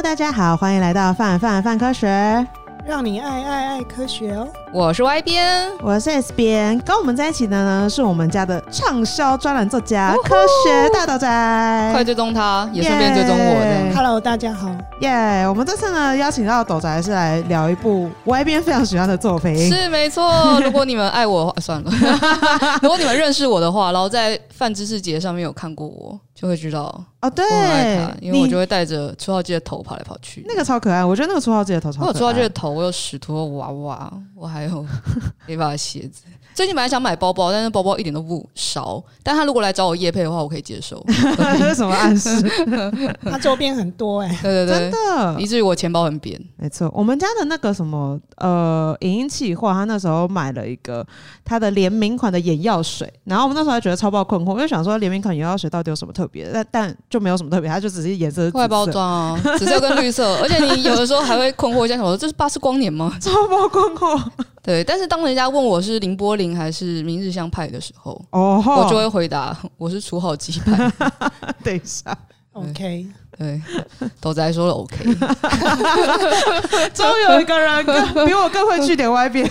大家好，欢迎来到范范范科学，让你爱爱爱科学哦。我是 Y 边，我是 S 边，跟我们在一起的呢是我们家的畅销专栏作家科学大导宅，快追踪他，也顺便追踪我的。Hello，大家好，耶、yeah！我们这次呢邀请到斗宅是来聊一部 Y 边非常喜欢的作品，是没错。如果你们爱我的话，算了。如果你们认识我的话，然后在泛知识节上面有看过我，就会知道哦。对，因为我就会带着初号机的头跑来跑去，那个超可爱。我觉得那个初号机的头超可爱。我有初号机的头，我有使徒娃娃，我还。还有一把鞋子。最近本来想买包包，但是包包一点都不烧。但他如果来找我夜配的话，我可以接受。这是什么暗示？他周边很多哎、欸，对对对，真的，以至于我钱包很扁。没错，我们家的那个什么呃影音企划，他那时候买了一个他的联名款的眼药水，然后我们那时候还觉得超爆困惑，因为想说联名款眼药水到底有什么特别的？但但 就没有什么特别，它就只是颜色外包装啊，紫色跟绿色。而且你有的时候还会困惑一下，说这是巴斯光年吗？超爆困惑。对，但是当人家问我是林波林还是明日香派的时候，哦，我就会回答我是楚好基派。等一下，OK。对，导宅说了 OK，终于有一个人更比我更会去点歪边，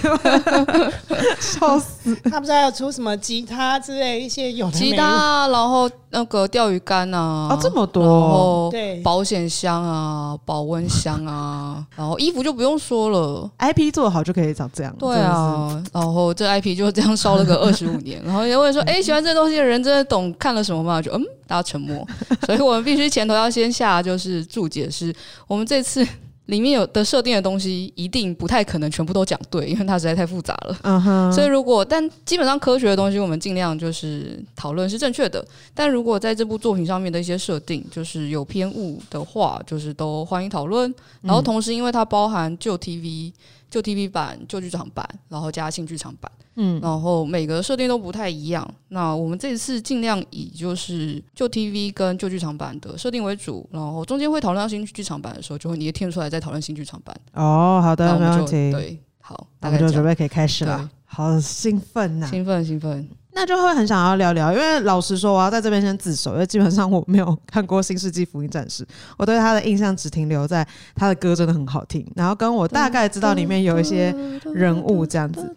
笑死！他不知道要出什么吉他之类一些有的吉他，然后那个钓鱼竿啊，啊这么多，对，保险箱啊，保温箱啊，然后衣服就不用说了，IP 做好就可以长这样，对啊，然后这 IP 就这样烧了个二十五年，然后也会说，哎，喜欢这东西的人真的懂看了什么吗？就嗯。大家沉默，所以我们必须前头要先下就是注解，是我们这次 里面有的设定的东西一定不太可能全部都讲对，因为它实在太复杂了。嗯哼。所以如果但基本上科学的东西，我们尽量就是讨论是正确的。但如果在这部作品上面的一些设定就是有偏误的话，就是都欢迎讨论。然后同时，因为它包含旧 TV、旧 TV 版、旧剧场版，然后加新剧场版。嗯，然后每个设定都不太一样。那我们这次尽量以就是旧 TV 跟旧剧场版的设定为主，然后中间会讨论到新剧场版的时候，就会你也听出来在讨论新剧场版。哦，好的，没问题。对，好，大概就准备可以开始了。好兴奋呐、啊！兴奋，兴奋。那就会很想要聊聊，因为老实说，我要在这边先自首，因为基本上我没有看过《新世纪福音战士》，我对他的印象只停留在他的歌真的很好听，然后跟我大概知道里面有一些人物这样子，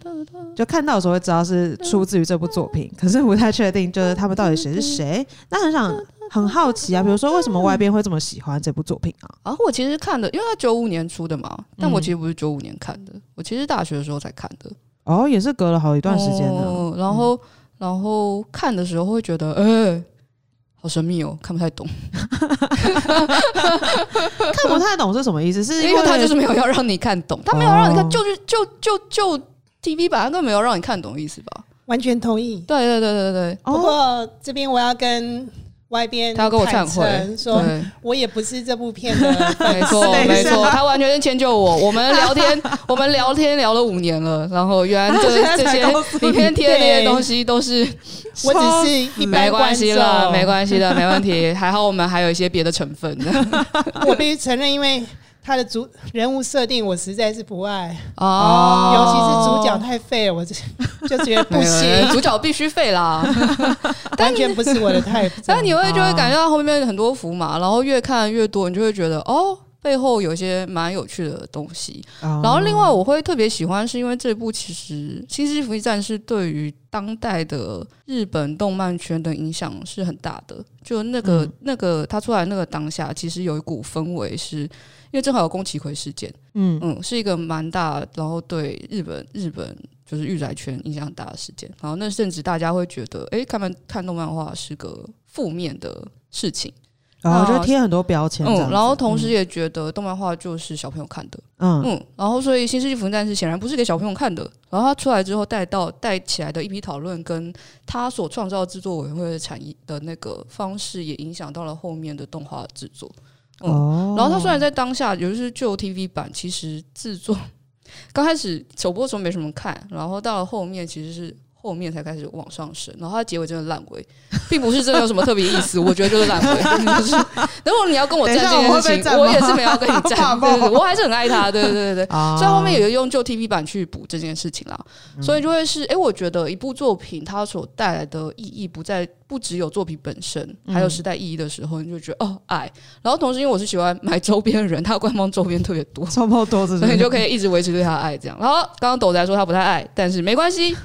就看到的时候会知道是出自于这部作品，可是不太确定就是他们到底谁是谁。那很想很好奇啊，比如说为什么外边会这么喜欢这部作品啊？啊，我其实看的，因为他九五年出的嘛，但我其实不是九五年看的，我其实大学的时候才看的。哦，也是隔了好一段时间的、哦。然后。嗯然后看的时候会觉得，哎、欸，好神秘哦，看不太懂。看不太懂是什么意思？是因为，他就是没有要让你看懂，他没有让你看，就是就就就，就 TV 版都没有让你看懂的意思吧？完全同意。对对对对对。不过这边我要跟。外边他要跟我忏悔，说我也不是这部片的，没错没错，他完全是迁就我。我们聊天，我们聊天聊了五年了，然后原来这 这些里面贴的那些东西都是，我只是一般没关系了，没关系的，没问题。还好我们还有一些别的成分。我必须承认，因为。他的主人物设定我实在是不爱哦，尤其是主角太废了，我就就觉得不行。主角必须废啦，完全不是我的 type。但你会就会感觉到后面很多伏马，然后越看越多，你就会觉得哦，背后有些蛮有趣的东西。然后另外我会特别喜欢，是因为这部其实《新世纪福音战士》对于当代的日本动漫圈的影响是很大的。就那个那个他出来那个当下，其实有一股氛围是。因为正好有宫崎葵事件，嗯嗯，是一个蛮大，然后对日本日本就是御宅圈影响很大的事件。然后那甚至大家会觉得，哎，他们看动漫画是个负面的事情，然后就贴很多标签。嗯，然后同时也觉得动漫画就是小朋友看的，嗯嗯，然后所以《新世纪福音战士》显然不是给小朋友看的。然后他出来之后带到带起来的一批讨论，跟他所创造制作委员会的产业的那个方式，也影响到了后面的动画制作。嗯，然后他虽然在当下，尤其是旧 TV 版，其实制作刚开始首播的时候没什么看，然后到了后面其实是后面才开始往上升，然后它结尾真的烂尾，并不是真的有什么特别意思，我觉得就是烂尾。就是，如果你要跟我站这件事情，我也是没有跟你 站，对对对，我还是很爱他，对对对对对。所以后面有用旧 TV 版去补这件事情啦，所以就会是，哎，我觉得一部作品它所带来的意义不在。不只有作品本身，还有时代意义的时候，你就觉得哦爱。然后同时，因为我是喜欢买周边的人，他的官方周边特别多，超爆多，所以你就可以一直维持对他的爱这样。然后刚刚斗仔说他不太爱，但是没关系，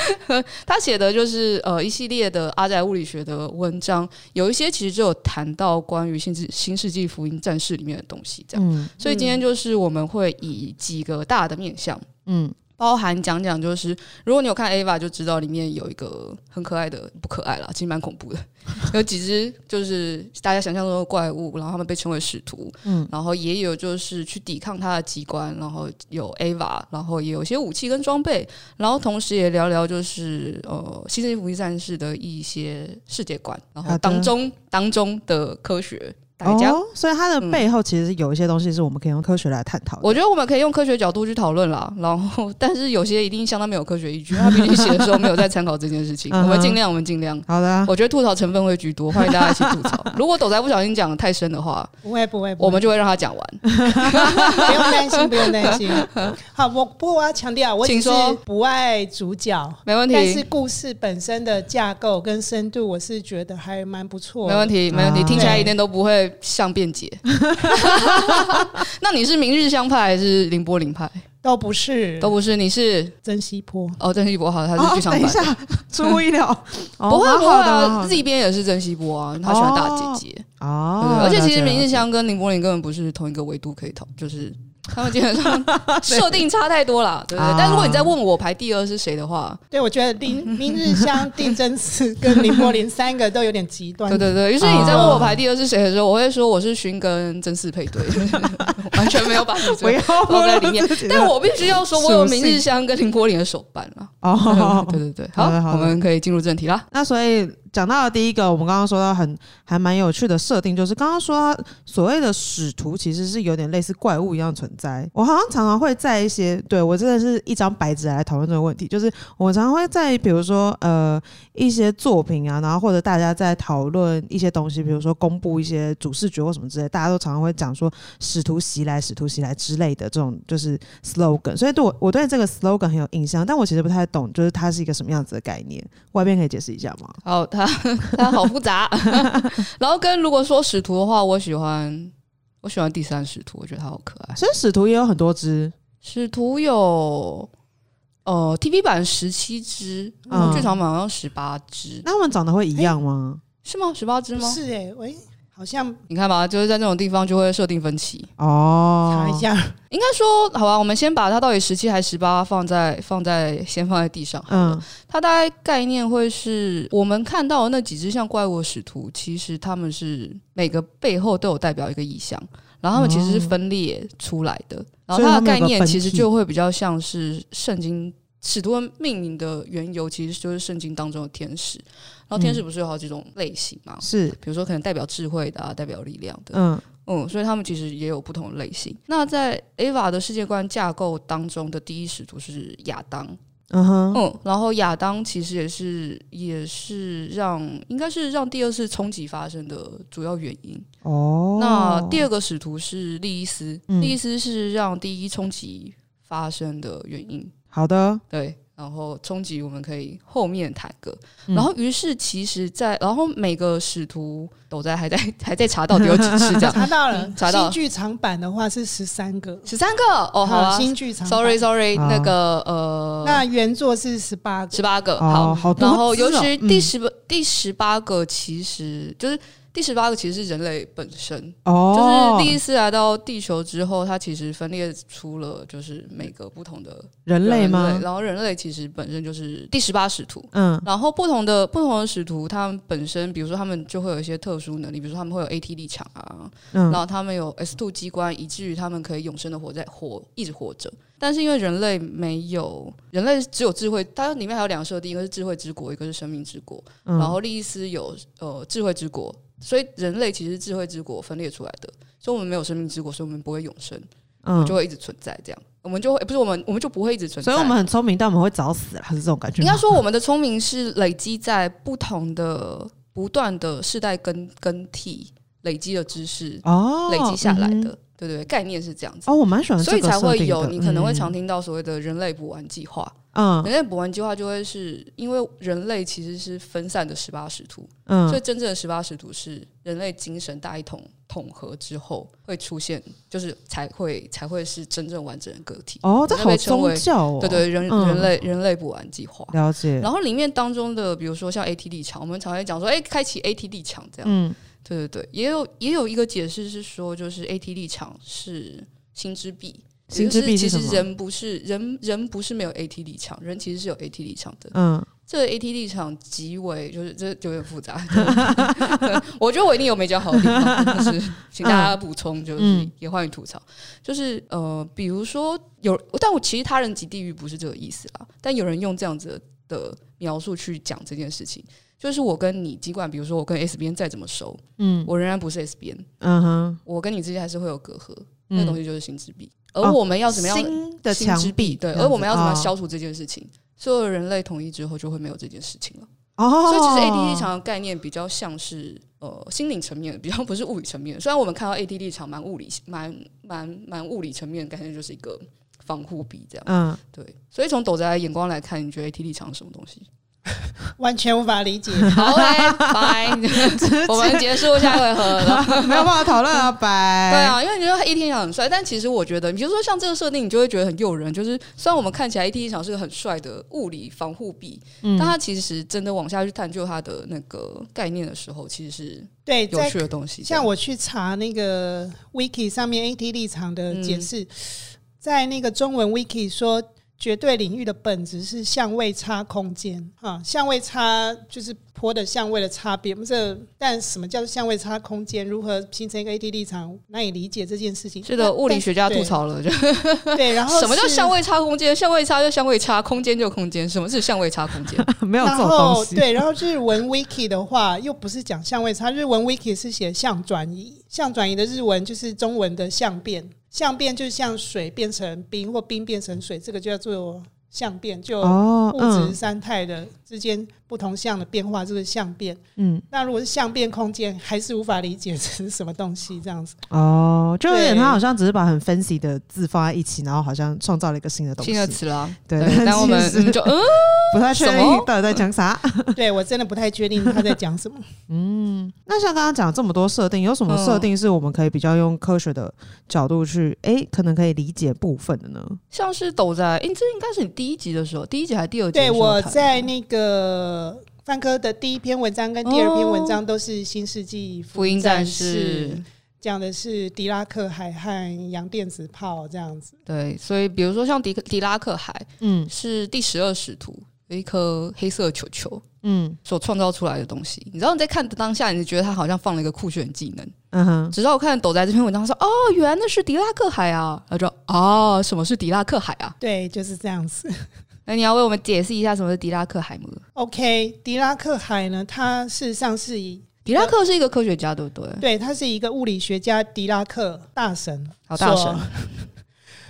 他写的就是呃一系列的阿宅物理学的文章，有一些其实就有谈到关于新世新世纪福音战士里面的东西这样。嗯、所以今天就是我们会以几个大的面向，嗯。包含讲讲，就是如果你有看 Ava，就知道里面有一个很可爱的，不可爱啦，其实蛮恐怖的。有几只就是大家想象中的怪物，然后他们被称为使徒，嗯，然后也有就是去抵抗他的机关，然后有 Ava，然后也有些武器跟装备，然后同时也聊聊就是呃新世纪福音战士的一些世界观，然后当中当中的科学。哦，所以它的背后其实有一些东西是我们可以用科学来探讨的。我觉得我们可以用科学角度去讨论啦，然后但是有些一定相当没有科学依据，他毕竟写的时候没有在参考这件事情。我们尽量，我们尽量。好的，我觉得吐槽成分会居多，欢迎大家一起吐槽。如果斗仔不小心讲的太深的话，不会不会，我们就会让他讲完。不用担心，不用担心。好，我不过我要强调，我只是不爱主角，没问题。但是故事本身的架构跟深度，我是觉得还蛮不错。没问题，没问题，听起来一点都不会像。辩解，那你是明日香派还是凌波凌派？都不是，都不是。你是真希波哦，真希波好，他是剧场版。等一下，出乎意料，不会不会啊，自己编也是真希波啊，他喜欢大姐姐哦。而且其实明日香跟凌波丽根本不是同一个维度可以讨，就是。他们基本上 设定差太多了，对不对？但如果你在问我排第二是谁的话，对，我觉得林明日香、定真寺跟綾波丽三个都有点极端。对对对，于是你在问我排第二是谁的时候，我会说我是薰跟真寺配对，完全没有把 你放在里面。但我必须要说，我有明日香跟綾波丽的手办了。哦，对对对，好，我们可以进入正题了。那所以。讲到的第一个，我们刚刚说到很还蛮有趣的设定，就是刚刚说所谓的使徒其实是有点类似怪物一样存在。我好像常常会在一些对我真的是一张白纸来讨论这个问题，就是我常常会在比如说呃一些作品啊，然后或者大家在讨论一些东西，比如说公布一些主视觉或什么之类，大家都常常会讲说使徒袭来、使徒袭来之类的这种就是 slogan。所以对我我对这个 slogan 很有印象，但我其实不太懂，就是它是一个什么样子的概念。外边可以解释一下吗？好，它。它好复杂，然后跟如果说使徒的话，我喜欢我喜欢第三使徒，我觉得它好可爱。所以使徒也有很多只，使徒有哦 TV 版十七只，嗯，剧场版好像十八只。那他们长得会一样吗？是吗？十八只吗？是哎、欸，喂。好像你看吧，就是在那种地方就会设定分歧哦。查一下，应该说好吧，我们先把它到底十七还是十八放在放在先放在地上。嗯，它大概概念会是我们看到的那几只像怪物使徒，其实他们是每个背后都有代表一个意象，然后他们其实是分裂出来的。然后它的概念其实就会比较像是圣经使徒命名的缘由，其实就是圣经当中的天使。然后天使不是有好几种类型嘛？是，比如说可能代表智慧的啊，代表力量的。嗯嗯，所以他们其实也有不同的类型。那在 Ava 的世界观架构当中的第一使徒是亚当。嗯哼，嗯，然后亚当其实也是也是让应该是让第二次冲击发生的主要原因。哦，那第二个使徒是利伊斯，嗯、利伊斯是让第一冲击发生的原因。好的，对。然后冲击，我们可以后面谈个。然后于是，其实在，在然后每个使徒都在还在 还在查到底有几次这样。查到了，查到。新剧场版的话是十三个，十三个？哦，好、啊，新剧场。Sorry Sorry，那个呃，那原作是十八个，十八个，好，好然后尤其第十第十八个其实就是。第十八个其实是人类本身，哦，就是第一次来到地球之后，它其实分裂出了就是每个不同的人类吗？然后人类其实本身就是第十八使徒，嗯，然后不同的不同的使徒，他们本身，比如说他们就会有一些特殊能力，比如说他们会有 AT 力场啊，嗯，然后他们有 S two 机关，以至于他们可以永生的活在活一直活着。但是因为人类没有人类只有智慧，它里面还有两个设定，一个是智慧之国，一个是生命之国。嗯，然后利伊斯有呃智慧之国。所以人类其实智慧之国分裂出来的，所以我们没有生命之国，所以我们不会永生。嗯，就会一直存在这样。我们就会不是我们，我们就不会一直存在。所以我们很聪明，但我们会早死了，还是这种感觉？应该说，我们的聪明是累积在不同的、不断的世代更更替累积的知识哦，累积下来的。嗯、对，对对，概念是这样子。哦，我蛮喜欢所以才会有你可能会常听到所谓的人类补完计划。嗯，人类补完计划就会是因为人类其实是分散的十八使徒，嗯，所以真正的十八使徒是人类精神大一统统合之后会出现，就是才会才会是真正完整的个体。哦，这好宗教哦，对对，人人类人类补完计划了解。然后里面当中的，比如说像 AT 立场，我们常常讲说，哎，开启 AT 立场这样，嗯，对对对，也有也有一个解释是说，就是 AT 立场是心之壁。心之壁是什么？其实人不是人，人不是没有 AT 立场，人其实是有 AT 立场的。嗯，这个 AT 立场极为就是这就有点复杂。我觉得我一定有没讲好的地方，就是请大家补充，就是也欢迎吐槽。就是呃，比如说有，但我其实他人及地狱不是这个意思啦。但有人用这样子的描述去讲这件事情，就是我跟你，尽管比如说我跟 S 编再怎么熟，嗯，我仍然不是 S 编，嗯哼，我跟你之间还是会有隔阂，那东西就是心之壁。而我们要怎么样？新的墙壁，对，而我们要怎么样消除这件事情？哦、所有人类统一之后，就会没有这件事情了。哦，所以其实 AT 立场的概念比较像是呃心灵层面，比较不是物理层面。虽然我们看到 AT 立场蛮物理、蛮蛮蛮物理层面的概念，就是一个防护壁这样。嗯，对。所以从斗宅的眼光来看，你觉得 AT 立场是什么东西？完全无法理解。好嘞，拜，我们结束下一回合了，没有办法讨论啊，拜。对啊，因为你觉得 AT 立场很帅，但其实我觉得，比如说像这个设定，你就会觉得很诱人。就是虽然我们看起来 AT 立场是个很帅的物理防护壁，嗯，但它其实真的往下去探究它的那个概念的时候，其实是对有趣的东西。像我去查那个 Wiki 上面 AT 立场的解释，嗯、在那个中文 Wiki 说。绝对领域的本质是相位差空间，啊，相位差就是坡的相位的差别。不是，但什么叫做相位差空间？如何形成一个 AD 立场？难以理解这件事情。是的，物理学家吐槽了，就 对。然后什么叫相位差空间？相位差就相位差，空间就空间。什么是相位差空间？没有这种东西。对，然后日文 wiki 的话，又不是讲相位差，日文 wiki 是写相转移，相转移的日文就是中文的相变。像变就像水变成冰，或冰变成水，这个叫做相变，就物质三态的之间不同相的变化，这个相变。嗯，那如果是相变空间，还是无法理解这是什么东西，这样子。哦，就有点他好像只是把很 fancy 的字放在一起，然后好像创造了一个新的东西，新的词了。对，那 我们就嗯。不太确定到底在讲啥？对我真的不太确定他在讲什么。嗯，那像刚刚讲这么多设定，有什么设定是我们可以比较用科学的角度去，哎、欸，可能可以理解部分的呢？像是斗宅，哎、欸，这应该是你第一集的时候，第一集还是第二集？对，我在那个范科的第一篇文章跟第二篇文章都是《新世纪福音战士》。讲的是狄拉克海和洋电子炮这样子。对，所以比如说像狄狄拉克海，嗯，是第十二使徒有一颗黑色球球，嗯，所创造出来的东西。你知道你在看的当下，你就觉得他好像放了一个酷炫技能，嗯哼。直到我看斗仔这篇文章，说哦，原来那是狄拉克海啊，他说哦，什么是狄拉克海啊？对，就是这样子。那你要为我们解释一下什么是狄拉克海吗？OK，狄拉克海呢，它事实上是以。狄拉克是一个科学家，对不对？对，他是一个物理学家，狄拉克大神，好大神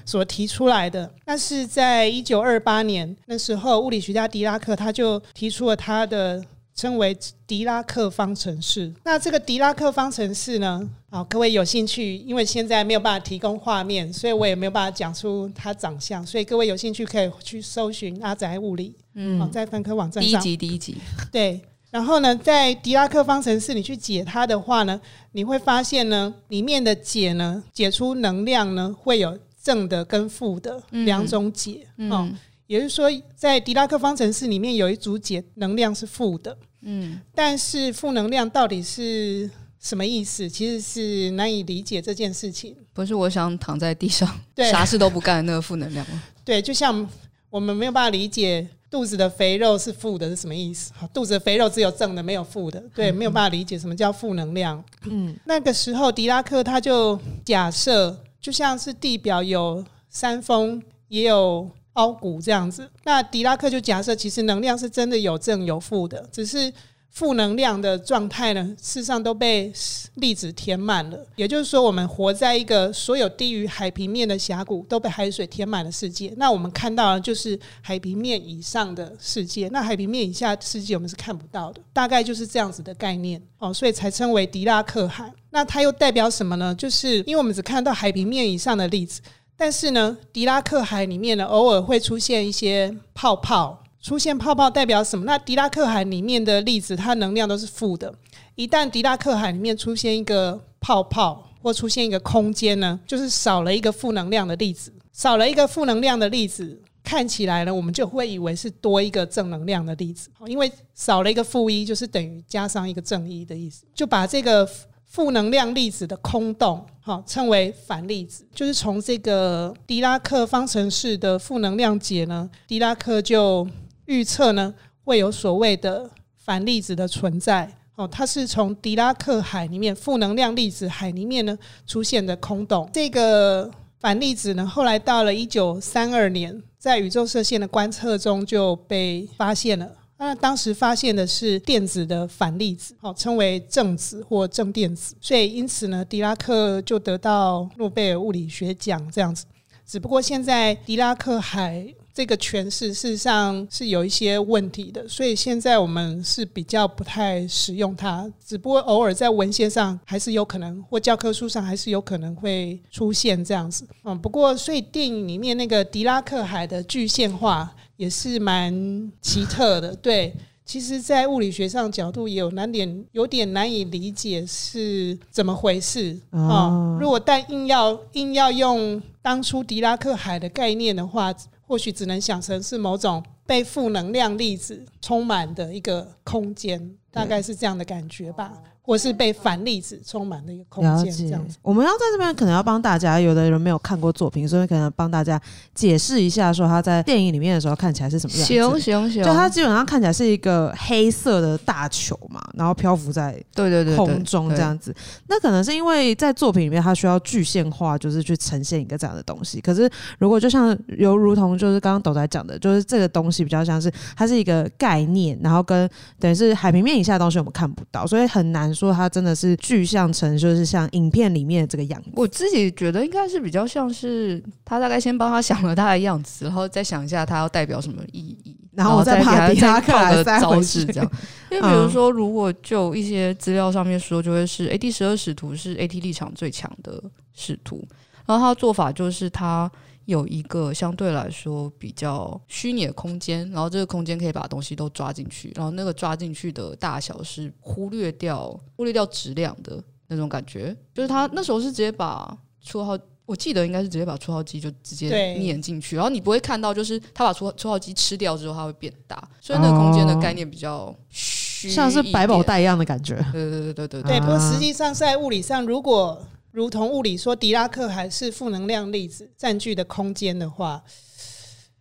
所提出来的。那是在一九二八年那时候，物理学家狄拉克他就提出了他的称为狄拉克方程式。那这个狄拉克方程式呢，好，各位有兴趣，因为现在没有办法提供画面，所以我也没有办法讲出他长相，所以各位有兴趣可以去搜寻阿宅物理，嗯，在分科网站上。第一集，第一集，对。然后呢，在狄拉克方程式你去解它的话呢，你会发现呢，里面的解呢，解出能量呢，会有正的跟负的两种解。嗯，哦，也就是说，在狄拉克方程式里面有一组解能量是负的。嗯，但是负能量到底是什么意思？其实是难以理解这件事情。不是我想躺在地上，对，啥事都不干那个负能量吗？对，就像我们没有办法理解。肚子的肥肉是负的，是什么意思？肚子的肥肉只有正的，没有负的。对，没有办法理解什么叫负能量。嗯，那个时候狄拉克他就假设，就像是地表有山峰，也有凹谷这样子。那狄拉克就假设，其实能量是真的有正有负的，只是负能量的状态呢，事实上都被粒子填满了。也就是说，我们活在一个所有低于海平面的峡谷都被海水填满的世界。那我们看到的就是海平面以上的世界，那海平面以下的世界我们是看不到的。大概就是这样子的概念哦，所以才称为狄拉克海。那它又代表什么呢？就是因为我们只看到海平面以上的粒子，但是呢，狄拉克海里面呢，偶尔会出现一些泡泡。出现泡泡代表什么？那狄拉克海里面的粒子，它能量都是负的。一旦狄拉克海里面出现一个泡泡或出现一个空间呢，就是少了一个负能量的粒子，少了一个负能量的粒子，看起来呢，我们就会以为是多一个正能量的粒子。因为少了一个负一，就是等于加上一个正一的意思，就把这个负能量粒子的空洞，哈，称为反粒子。就是从这个狄拉克方程式的负能量解呢，狄拉克就。预测呢，会有所谓的反粒子的存在哦，它是从狄拉克海里面负能量粒子海里面呢出现的空洞。这个反粒子呢，后来到了一九三二年，在宇宙射线的观测中就被发现了。那当时发现的是电子的反粒子，哦，称为正子或正电子。所以因此呢，狄拉克就得到诺贝尔物理学奖这样子。只不过现在狄拉克海。这个诠释事实上是有一些问题的，所以现在我们是比较不太使用它，只不过偶尔在文献上还是有可能，或教科书上还是有可能会出现这样子。嗯，不过所以电影里面那个狄拉克海的具现化也是蛮奇特的。对，其实，在物理学上角度也有难点，有点难以理解是怎么回事啊。如果但硬要硬要用当初狄拉克海的概念的话。或许只能想成是某种被负能量粒子充满的一个空间，大概是这样的感觉吧。或是被反粒子充满的一个空间，这样子。我们要在这边可能要帮大家，有的人没有看过作品，所以可能帮大家解释一下，说他在电影里面的时候看起来是什么样子。行行行，就它基本上看起来是一个黑色的大球嘛，然后漂浮在对对对空中这样子。那可能是因为在作品里面它需要具现化，就是去呈现一个这样的东西。可是如果就像犹如同就是刚刚斗仔讲的，就是这个东西比较像是它是一个概念，然后跟等于是海平面以下的东西我们看不到，所以很难。说它真的是具象成，就是像影片里面的这个样子。我自己觉得应该是比较像是他大概先帮他想了他的样子，然后再想一下他要代表什么意义，然后再把狄拉克的招式这样。因为比如说，如果就一些资料上面说，就会是诶，第十二使徒是 AT 立场最强的使徒，然后他的做法就是他。有一个相对来说比较虚拟的空间，然后这个空间可以把东西都抓进去，然后那个抓进去的大小是忽略掉忽略掉质量的那种感觉。就是他那时候是直接把绰号，我记得应该是直接把初号机就直接碾进去，然后你不会看到就是他把初初号机吃掉之后它会变大，所以那个空间的概念比较虚，像是百宝袋一样的感觉。对对对对对对。对，不过实际上在物理上，如果如同物理说，狄拉克海是负能量粒子占据的空间的话，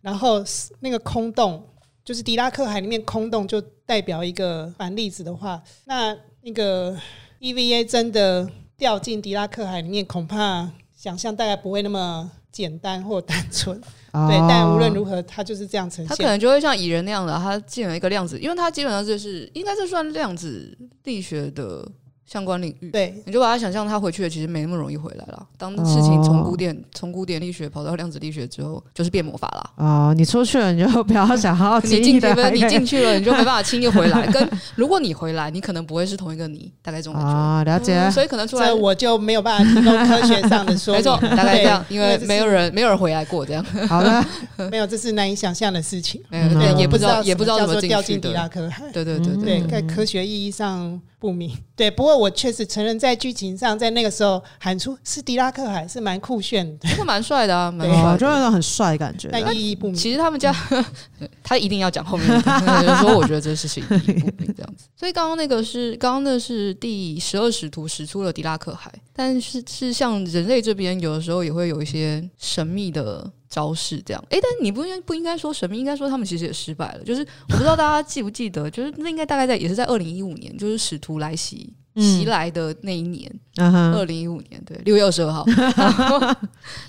然后那个空洞就是狄拉克海里面空洞，就代表一个反粒子的话，那那个 EVA 真的掉进狄拉克海里面，恐怕想象大概不会那么简单或单纯。哦、对，但无论如何，它就是这样呈现。它可能就会像蚁人那样的，它进了一个量子，因为它基本上就是应该是算量子力学的。相关领域，对，你就把它想象它回去了，其实没那么容易回来了。当事情从古典从、哦、古典力学跑到量子力学之后，就是变魔法了。哦，你出去了，你就不要想好好 你进去了，你进去了，你就没办法轻易回来。跟如果你回来，你可能不会是同一个你，大概这种感觉。啊、哦，了解、嗯。所以可能出来，我就没有办法提供科学上的说明。没错，大概这样，因为没有人没有人回来过这样。好的，没有，这是难以想象的事情。嗯、对，也不知道，也不知道怎么掉进狄拉克海。对对对对，对，在科学意义上不明。对，不过我确实承认，在剧情上，在那个时候喊出是狄拉克海是蛮酷炫的，这个蛮帅的啊，蛮帅的，就那种很帅的感觉。但意义不明。其实他们家 他一定要讲后面的，就是说我觉得这事情意义不明这样子。所以刚刚那个是刚刚那是第十二使徒使出了狄拉克海，但是是像人类这边有的时候也会有一些神秘的。招式这样，哎，但是你不应不应该说什么？应该说他们其实也失败了。就是我不知道大家记不记得，就是那应该大概在也是在二零一五年，就是使徒来袭袭来的那一年，二零一五年对六月二十二号。然 后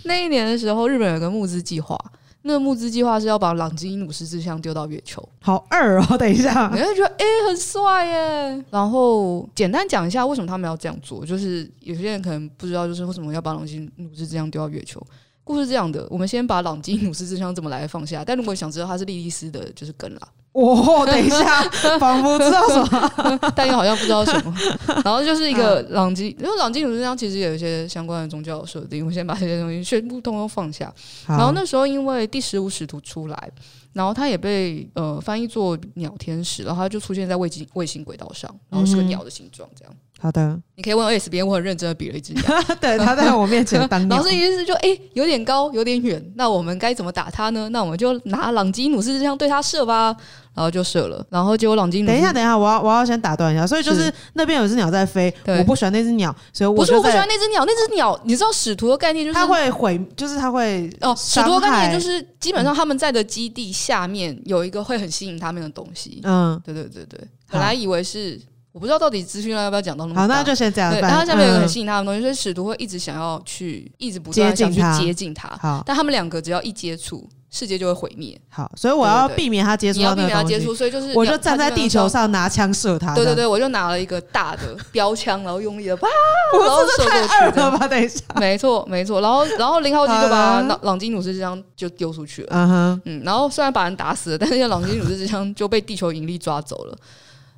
那一年的时候，日本有个募资计划，那个募资计划是要把朗基努斯之枪丢到月球，好二哦！等一下，你会觉得哎、欸、很帅耶。然后简单讲一下为什么他们要这样做，就是有些人可能不知道，就是为什么要把朗基努斯之枪丢到月球。故事是这样的，我们先把朗基努斯之枪怎么来放下。但如果你想知道他是莉莉丝的，就是梗啦。哦，等一下，仿佛知道什么，但又好像不知道什么。然后就是一个朗基，因为朗基努斯之枪其实有一些相关的宗教设定。我先把这些东西全部通通放下。然后那时候因为第十五使徒出来，然后他也被呃翻译作鸟天使，然后他就出现在卫星卫星轨道上，然后是个鸟的形状，这样。好的，你可以问 S 编，我很认真的比了一只鸟，对，他在我面前当 鸟。然后这意思就哎、欸，有点高，有点远，那我们该怎么打他呢？那我们就拿朗基努斯这样对他射吧，然后就射了，然后结果朗基努斯，等一下，等一下，我要我要先打断一下，所以就是，是。那边有只鸟在飞，我不喜欢那只鸟，所以我不是我不喜欢那只鸟，那只鸟，你知道使徒的概念就是它会毁，就是它会哦，使徒的概念就是基本上他们在的基地下面有一个会很吸引他们的东西，嗯，对对对对，本来以为是。我不知道到底资讯量要不要讲到那么好，那就先这样。然后下面有一个很吸引他的东西，所以使徒会一直想要去，一直不断想去接近他。好，但他们两个只要一接触，世界就会毁灭。好，所以我要避免他接触。你要避免他接触，所以就是我就站在地球上拿枪射他。对对对，我就拿了一个大的标枪，然后用力的啪，然后射过去了吧？等一下，没错没错。然后然后零号机就把朗朗基努斯之枪就丢出去了。嗯哼，嗯。然后虽然把人打死了，但是朗基努斯之枪就被地球引力抓走了，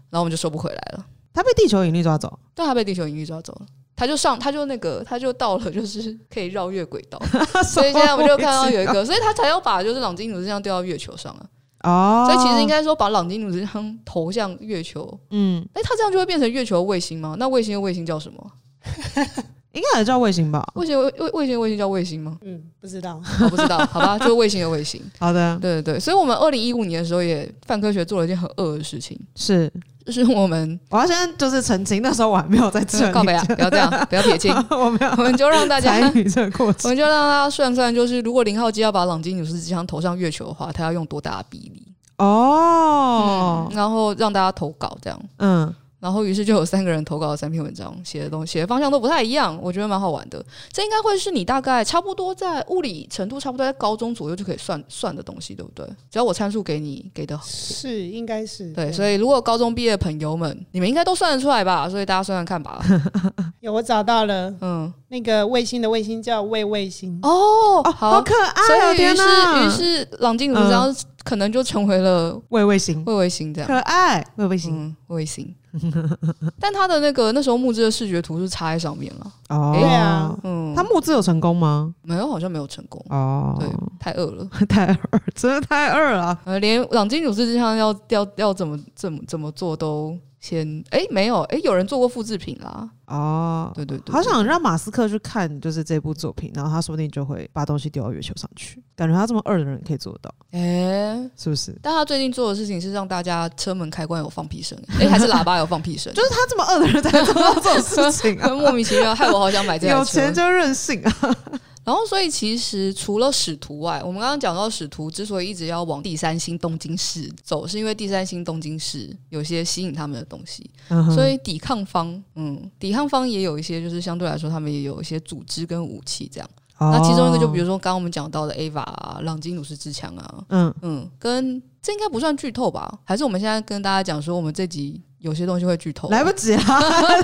然后我们就收不回来了。他被地球引力抓走，对，他被地球引力抓走了，他就上，他就那个，他就到了，就是可以绕月轨道，所以现在我们就看到有一个，所以他才要把就是朗基努斯这样丢到月球上啊。哦，所以其实应该说把朗基努斯这样投向月球，嗯，哎，他这样就会变成月球卫星吗？那卫星的卫星叫什么？应该还叫卫星吧？卫星卫卫卫星卫星叫卫星吗？嗯，不知道，我不知道，好吧，就是卫星的卫星。好的，对对对，所以我们二零一五年的时候也泛科学做了一件很恶的事情，是。就是我们，我要先就是澄清，那时候我还没有在这里。告白啊，不要这样，不要撇清。我没有，我们就让大家。我们就让大家算算，就是如果零号机要把朗基努斯之枪投上月球的话，它要用多大的比例？哦、嗯，然后让大家投稿这样。嗯。然后，于是就有三个人投稿了三篇文章，写的东西写的方向都不太一样，我觉得蛮好玩的。这应该会是你大概差不多在物理程度差不多在高中左右就可以算算的东西，对不对？只要我参数给你给的好，是应该是对。所以如果高中毕业的朋友们，你们应该都算得出来吧？所以大家算算看吧。有我找到了，嗯，那个卫星的卫星叫卫卫星哦，好，可爱，所以于是于是朗基努斯这样可能就成为了魏卫星，魏卫星这样可爱，魏卫星，卫星。但他的那个那时候木质的视觉图是插在上面了。哦，对啊，嗯，他木质有成功吗？没有，好像没有成功。哦，对，太饿了，太饿，真的太饿了。呃，连朗基努斯之上要要要怎么怎么怎么做都。先哎、欸、没有哎、欸、有人做过复制品啦哦，对对对，好想让马斯克去看就是这部作品，然后他说不定就会把东西丢到月球上去。感觉他这么二的人可以做得到，哎、欸，是不是？但他最近做的事情是让大家车门开关有放屁声，哎、欸，还是喇叭有放屁声？就是他这么二的人才做到这种事情、啊，莫名其妙，害我好想买这台车。有钱就任性啊！然后，所以其实除了使徒外，我们刚刚讲到使徒之所以一直要往第三星东京市走，是因为第三星东京市有些吸引他们的东西。嗯、所以抵抗方，嗯，抵抗方也有一些，就是相对来说，他们也有一些组织跟武器这样。哦、那其中一个就比如说刚刚我们讲到的 AVA 啊，朗基努斯之枪啊，嗯嗯，跟这应该不算剧透吧？还是我们现在跟大家讲说，我们这集。有些东西会剧透，来不及了。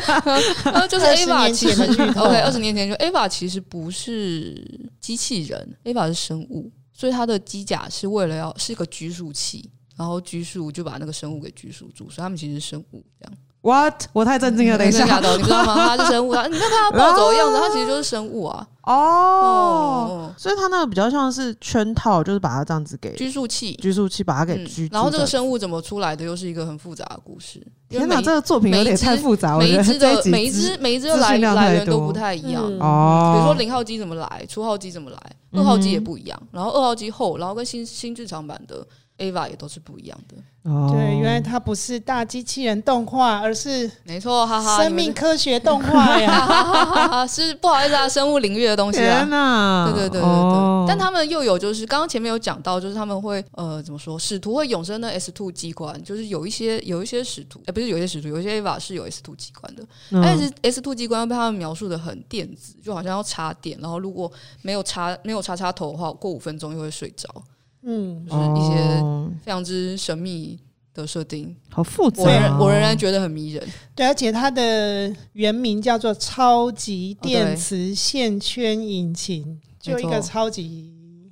就是 Ava 其实，OK，二十年前就 Ava 其实不是机器人，Ava 是生物，所以它的机甲是为了要是一个拘束器，然后拘束就把那个生物给拘束住，所以他们其实是生物这样。What？我太震惊了！等一下，你知道吗？它是生物啊！你看它暴走的样子，它其实就是生物啊。哦，所以它那个比较像是圈套，就是把它这样子给拘束器，拘束器把它给拘。然后这个生物怎么出来的，又是一个很复杂的故事。天哪，这个作品有点太复杂。每一只的每一只每一只来来源都不太一样哦。比如说零号机怎么来，初号机怎么来，二号机也不一样。然后二号机后，然后跟新新剧场版的 Ava 也都是不一样的。对，原来它不是大机器人动画，而是没错，哈哈，生命科学动画呀，是不好意思啊，生物领域的东西啊，天哪，对对对对对，哦、但他们又有就是刚刚前面有讲到，就是他们会呃怎么说，使徒会永生的 S two 机关，就是有一些有一些使徒，哎、欸，不是有一些使徒，有一些 AVA 是有 S two 机关的，但是 S two 机关被他们描述的很电子，就好像要插电，然后如果没有插没有插插头的话，过五分钟又会睡着。嗯，就是一些非常之神秘的设定，好复杂、哦。我仍我仍然觉得很迷人。对，而且它的原名叫做超级电磁线圈引擎，哦、就一个超级。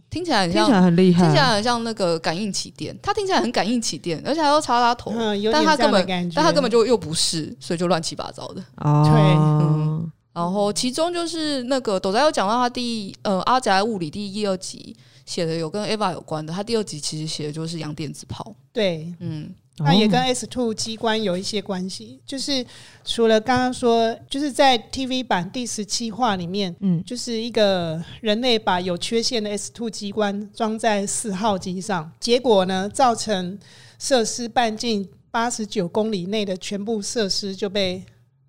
听起来很像，听起来很厉害，听起来很像那个感应起电。它听起来很感应起电，而且还要插插头，嗯、但它根本，但它根本就又不是，所以就乱七八糟的。哦，对，嗯。然后其中就是那个斗仔有讲到他第呃阿宅物理第一二集写的有跟 Eva 有关的，他第二集其实写的就是养电子炮。对，嗯。那也跟 S two 机关有一些关系，就是除了刚刚说，就是在 TV 版第十七话里面，嗯，就是一个人类把有缺陷的 S two 机关装在四号机上，结果呢，造成设施半径八十九公里内的全部设施就被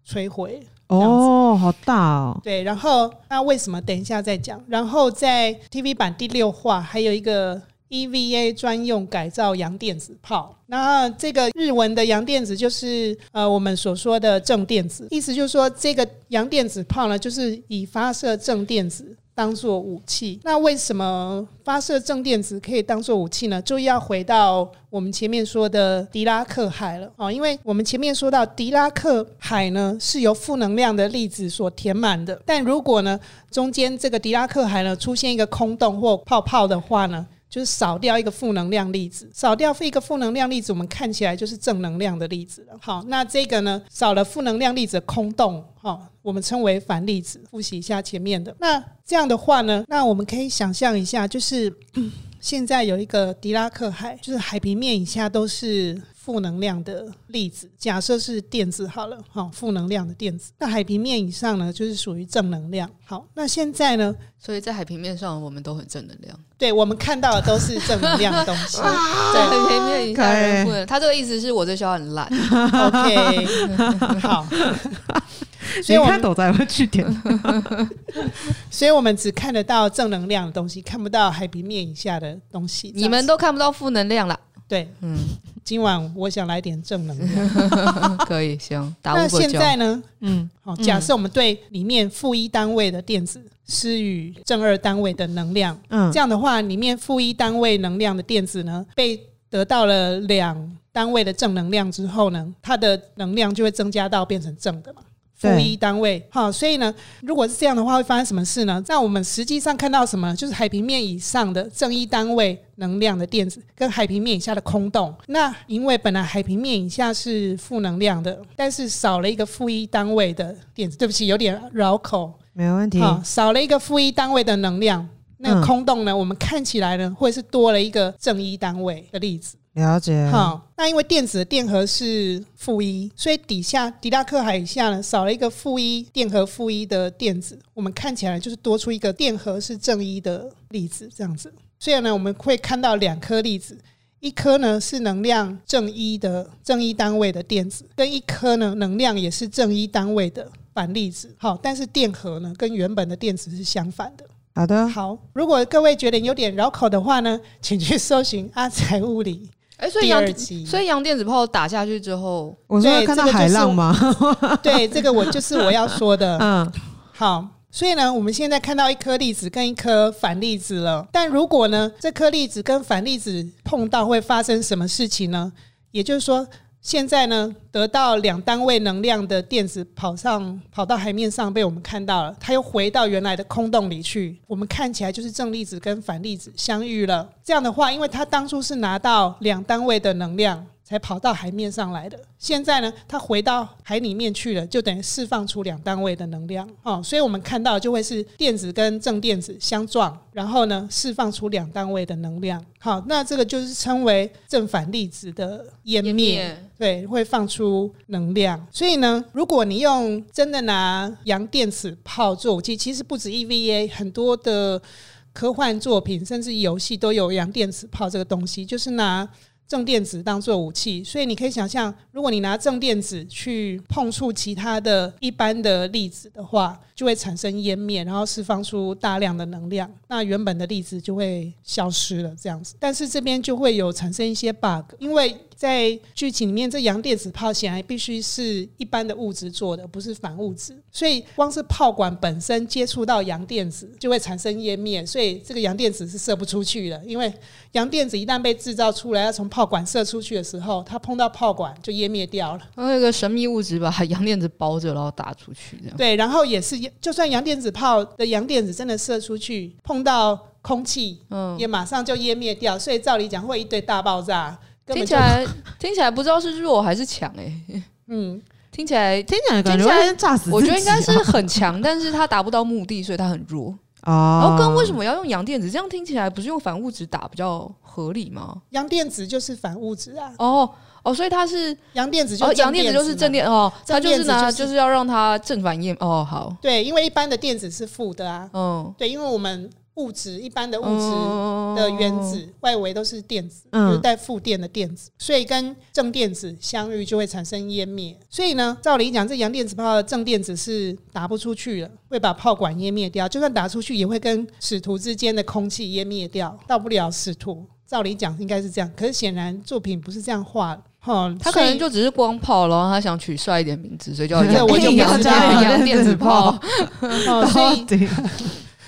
摧毁。哦，好大哦。对，然后那为什么？等一下再讲。然后在 TV 版第六话还有一个。EVA 专用改造阳电子炮，那这个日文的阳电子就是呃我们所说的正电子，意思就是说这个阳电子炮呢，就是以发射正电子当做武器。那为什么发射正电子可以当做武器呢？就要回到我们前面说的狄拉克海了哦，因为我们前面说到狄拉克海呢是由负能量的粒子所填满的，但如果呢中间这个狄拉克海呢出现一个空洞或泡泡的话呢，就是少掉一个负能量粒子，少掉一个负能量粒子，我们看起来就是正能量的粒子了。好，那这个呢，少了负能量粒子的空洞，好，我们称为反粒子。复习一下前面的，那这样的话呢，那我们可以想象一下，就是现在有一个狄拉克海，就是海平面以下都是。负能量的粒子，假设是电子好了，好，负能量的电子。那海平面以上呢，就是属于正能量。好，那现在呢？所以在海平面上，我们都很正能量。对，我们看到的都是正能量的东西。在海平面以下。他这个意思是我这笑话很烂。OK，好。所以我看斗仔会去点。所以我们只看得到正能量的东西，看不到海平面以下的东西。你们都看不到负能量啦。对，嗯。今晚我想来点正能量，可以行。那现在呢？嗯，好，假设我们对里面负一单位的电子施予正二单位的能量，嗯，这样的话，里面负一单位能量的电子呢，被得到了两单位的正能量之后呢，它的能量就会增加到变成正的嘛。负一单位，哈，所以呢，如果是这样的话，会发生什么事呢？在我们实际上看到什么，就是海平面以上的正一单位能量的电子，跟海平面以下的空洞。那因为本来海平面以下是负能量的，但是少了一个负一单位的电子，对不起，有点绕口，没问题。好，少了一个负一单位的能量，那个空洞呢，嗯、我们看起来呢，会是多了一个正一单位的例子。了解。好，那因为电子的电荷是负一，所以底下狄拉克海下呢，少了一个负一电荷负一的电子，我们看起来就是多出一个电荷是正一的粒子，这样子。所以呢，我们会看到两颗粒子，一颗呢是能量正一的正一单位的电子，跟一颗呢能量也是正一单位的反粒子。好，但是电荷呢跟原本的电子是相反的。好的，好。如果各位觉得有点绕口的话呢，请去搜寻阿财物理。哎，所以阳所以阳电子炮打下去之后，我说看到海浪吗？对，这个我就是我要说的。嗯，好，所以呢，我们现在看到一颗粒子跟一颗反粒子了。但如果呢，这颗粒子跟反粒子碰到，会发生什么事情呢？也就是说。现在呢，得到两单位能量的电子跑上跑到海面上，被我们看到了，它又回到原来的空洞里去。我们看起来就是正粒子跟反粒子相遇了。这样的话，因为它当初是拿到两单位的能量。才跑到海面上来的。现在呢，它回到海里面去了，就等于释放出两单位的能量哦。所以我们看到就会是电子跟正电子相撞，然后呢，释放出两单位的能量。好，那这个就是称为正反粒子的湮灭，对，会放出能量。所以呢，如果你用真的拿阳电子炮做武器，其实不止 EVA，很多的科幻作品甚至游戏都有阳电子炮这个东西，就是拿。正电子当做武器，所以你可以想象，如果你拿正电子去碰触其他的一般的粒子的话，就会产生湮灭，然后释放出大量的能量，那原本的粒子就会消失了，这样子。但是这边就会有产生一些 bug，因为在剧情里面，这阳电子炮显然必须是一般的物质做的，不是反物质，所以光是炮管本身接触到阳电子就会产生湮灭，所以这个阳电子是射不出去的。因为阳电子一旦被制造出来，要从炮管射出去的时候，它碰到炮管就湮灭掉了。然后有一个神秘物质把阳电子包着，然后打出去，这样。对，然后也是，就算阳电子炮的阳电子真的射出去，碰到空气，嗯，也马上就湮灭掉。所以照理讲，会一堆大爆炸。听起来听起来不知道是弱还是强哎、欸，嗯，听起来听起来感觉会炸死、啊。我觉得应该是很强，但是它达不到目的，所以它很弱啊。然后跟为什么要用阳电子？这样听起来不是用反物质打比较合理吗？阳电子就是反物质啊。哦哦，所以它是阳电子就，阳电子就是正电哦，它就是拿就是要让它正反应哦。好，对，因为一般的电子是负的啊。嗯，对，因为我们。物质一般的物质的原子、嗯、外围都是电子，嗯、就是带负电的电子，所以跟正电子相遇就会产生湮灭。所以呢，照理讲，这阳电子炮的正电子是打不出去了，会把炮管湮灭掉。就算打出去，也会跟使徒之间的空气湮灭掉，到不了使徒。照理讲应该是这样，可是显然作品不是这样画的。哈，他可能就只是光炮，然后他想取帅一点名字，所以叫阳 我就阳电子炮。所以。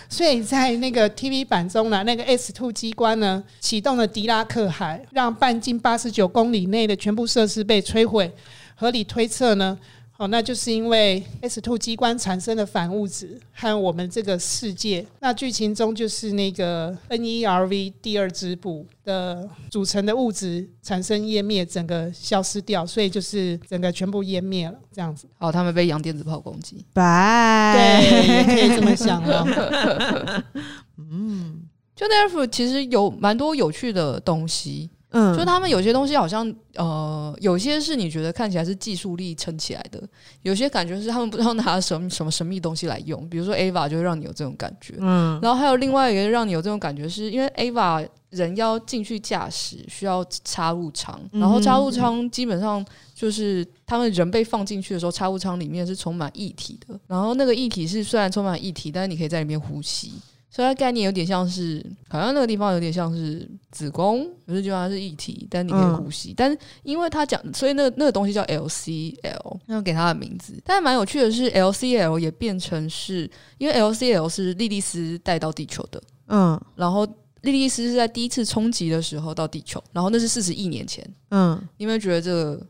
所以在那个 TV 版中呢，那个 S Two 机关呢启动了狄拉克海，让半径八十九公里内的全部设施被摧毁。合理推测呢？哦，那就是因为 S two 机关产生的反物质和我们这个世界，那剧情中就是那个 NERV 第二支部的组成的物质产生湮灭，整个消失掉，所以就是整个全部湮灭了，这样子。哦，他们被阳电子炮攻击，拜，对，也可以这么想哦。嗯，就 Netflix 其实有蛮多有趣的东西。嗯，就他们有些东西好像呃，有些是你觉得看起来是技术力撑起来的，有些感觉是他们不知道拿什么什么神秘东西来用，比如说 Ava 就会让你有这种感觉。嗯，然后还有另外一个让你有这种感觉，是因为 Ava 人要进去驾驶需要插入舱，然后插入舱基本上就是他们人被放进去的时候，插入舱里面是充满液体的，然后那个液体是虽然充满液体，但是你可以在里面呼吸。所以它概念有点像是，好像那个地方有点像是子宫，不是就它是液体，但你可以呼吸。嗯、但是因为他讲，所以那个那个东西叫 LCL，要给它的名字。但是蛮有趣的是，LCL 也变成是因为 LCL 是莉莉丝带到地球的，嗯，然后莉莉丝是在第一次冲击的时候到地球，然后那是四十亿年前，嗯，你有没有觉得这个？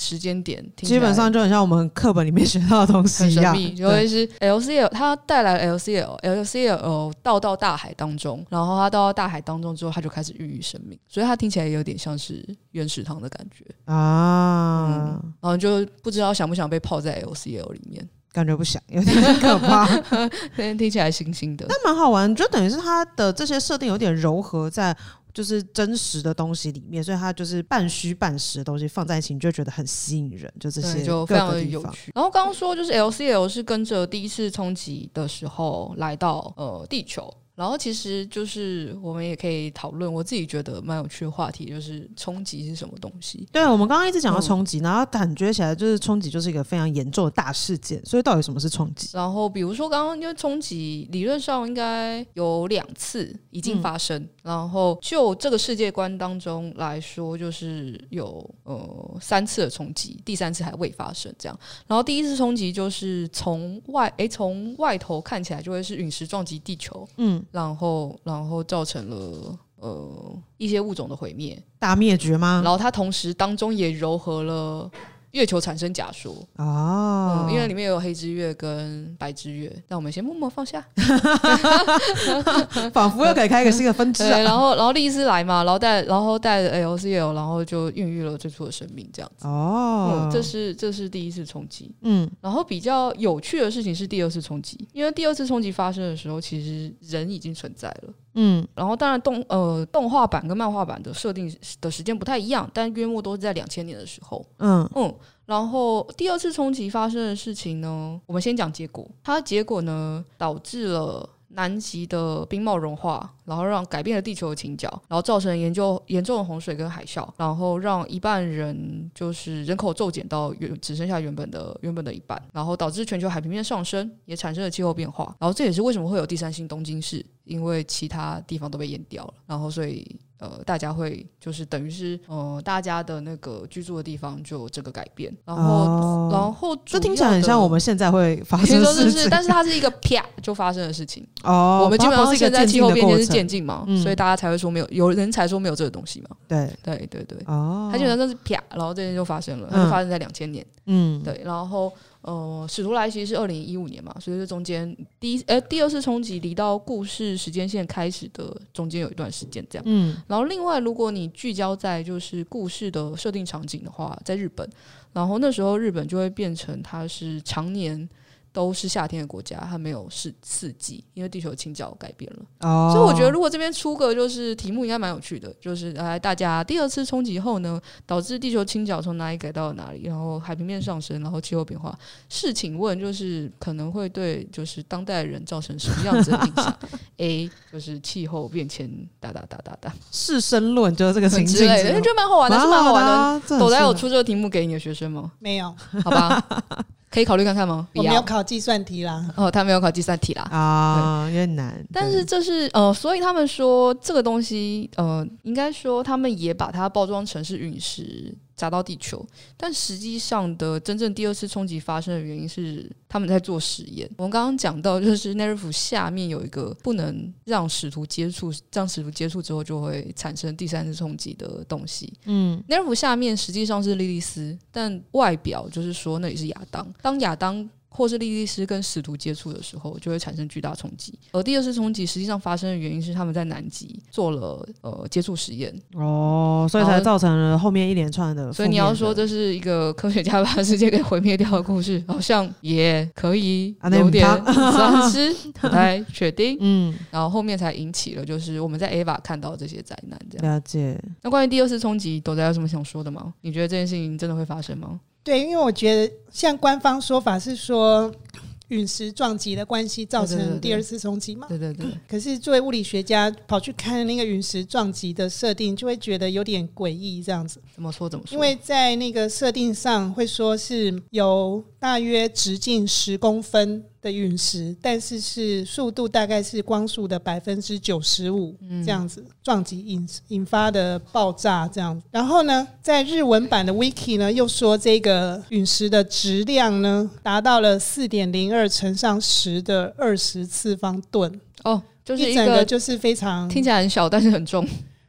时间点基本上就很像我们课本里面学到的东西一样，就会是 LCL 它带来 LCL，LCL 倒到大海当中，然后它倒到大海当中之后，它就开始孕育生命，所以它听起来有点像是原始汤的感觉。啊、嗯，然后就不知道想不想被泡在 LCL 里面，感觉不想，有点可怕，听起来新新的，但蛮好玩，就等于是它的这些设定有点柔和在。就是真实的东西里面，所以它就是半虚半实的东西放在一起，你就觉得很吸引人。就这些就非常的有趣。然后刚刚说就是 LCL 是跟着第一次冲击的时候来到呃地球。然后其实就是我们也可以讨论，我自己觉得蛮有趣的话题，就是冲击是什么东西？对，我们刚刚一直讲到冲击，嗯、然后感觉起来就是冲击就是一个非常严重的大事件。所以到底什么是冲击？然后比如说刚刚因为冲击理论上应该有两次已经发生，嗯、然后就这个世界观当中来说，就是有呃三次的冲击，第三次还未发生这样。然后第一次冲击就是从外诶从外头看起来就会是陨石撞击地球，嗯。然后，然后造成了呃一些物种的毁灭，大灭绝吗？然后它同时当中也糅合了。月球产生假说哦、嗯，因为里面有黑之月跟白之月，那我们先默默放下，仿佛又可以开一个新的分支、啊。然后，然后莉丝来嘛，然后带，然后带着 LCL，然后就孕育了最初的生命，这样子。哦、嗯，这是这是第一次冲击。嗯，然后比较有趣的事情是第二次冲击，因为第二次冲击发生的时候，其实人已经存在了。嗯，然后当然动呃动画版跟漫画版的设定的时间不太一样，但约莫都是在两千年的时候。嗯嗯，然后第二次冲击发生的事情呢，我们先讲结果，它结果呢导致了。南极的冰帽融化，然后让改变了地球的倾角，然后造成研究严重的洪水跟海啸，然后让一半人就是人口骤减到原只剩下原本的原本的一半，然后导致全球海平面上升，也产生了气候变化。然后这也是为什么会有第三性东京市，因为其他地方都被淹掉了，然后所以呃，大家会就是等于是呃，大家的那个居住的地方就有这个改变，然后、哦、然后这听起来很像我们现在会发生的事情，但是它是一个啪就发生的事情哦。我们基本上现在气候变迁是渐进嘛、嗯，所以大家才会说没有，有人才说没有这个东西嘛。对对对对，哦，它基本上是啪，然后这件就发生了，它就发生在两千年，嗯，对，然后。呃，使徒来袭是二零一五年嘛，所以这中间第一呃第二次冲击离到故事时间线开始的中间有一段时间这样。嗯，然后另外如果你聚焦在就是故事的设定场景的话，在日本，然后那时候日本就会变成它是常年。都是夏天的国家，它没有四四季，因为地球倾角改变了。哦，所以我觉得如果这边出个就是题目，应该蛮有趣的。就是来大家第二次冲击后呢，导致地球倾角从哪里改到了哪里，然后海平面上升，然后气候变化。是，请问就是可能会对就是当代人造成什么样子的影响？A 就是气候变迁，哒哒哒哒哒。是生论就是这个情之类的，觉得蛮好玩的，是蛮好玩的。斗仔有出这个题目给你的学生吗？没有，好吧。可以考虑看看吗？我没有考计算题啦。哦，他没有考计算题啦。啊，有点难。但是这是呃，所以他们说这个东西呃，应该说他们也把它包装成是陨石。砸到地球，但实际上的真正第二次冲击发生的原因是他们在做实验。我们刚刚讲到，就是奈尔夫下面有一个不能让使徒接触，让使徒接触之后就会产生第三次冲击的东西。嗯，奈尔夫下面实际上是莉莉丝，但外表就是说那里是亚当。当亚当。或是莉莉丝跟使徒接触的时候，就会产生巨大冲击。而第二次冲击实际上发生的原因是他们在南极做了呃接触实验哦，所以才造成了后面一连串的，的。所以你要说这是一个科学家把世界给毁灭掉的故事，好像也可以有点算是 不太确定。嗯，然后后面才引起了就是我们在 AVA 看到这些灾难。这样了解。那关于第二次冲击，斗仔有什么想说的吗？你觉得这件事情真的会发生吗？对，因为我觉得像官方说法是说，陨石撞击的关系造成第二次冲击嘛？对对对，对。可是作为物理学家跑去看那个陨石撞击的设定，就会觉得有点诡异，这样子。怎么说？怎么说？因为在那个设定上会说是有大约直径十公分的陨石，但是是速度大概是光速的百分之九十五这样子撞击引引发的爆炸这样子。然后呢，在日文版的 Wiki 呢又说这个陨石的质量呢达到了四点零二乘上十的二十次方吨哦，就是一,个就是非常听起来很小，但是很重，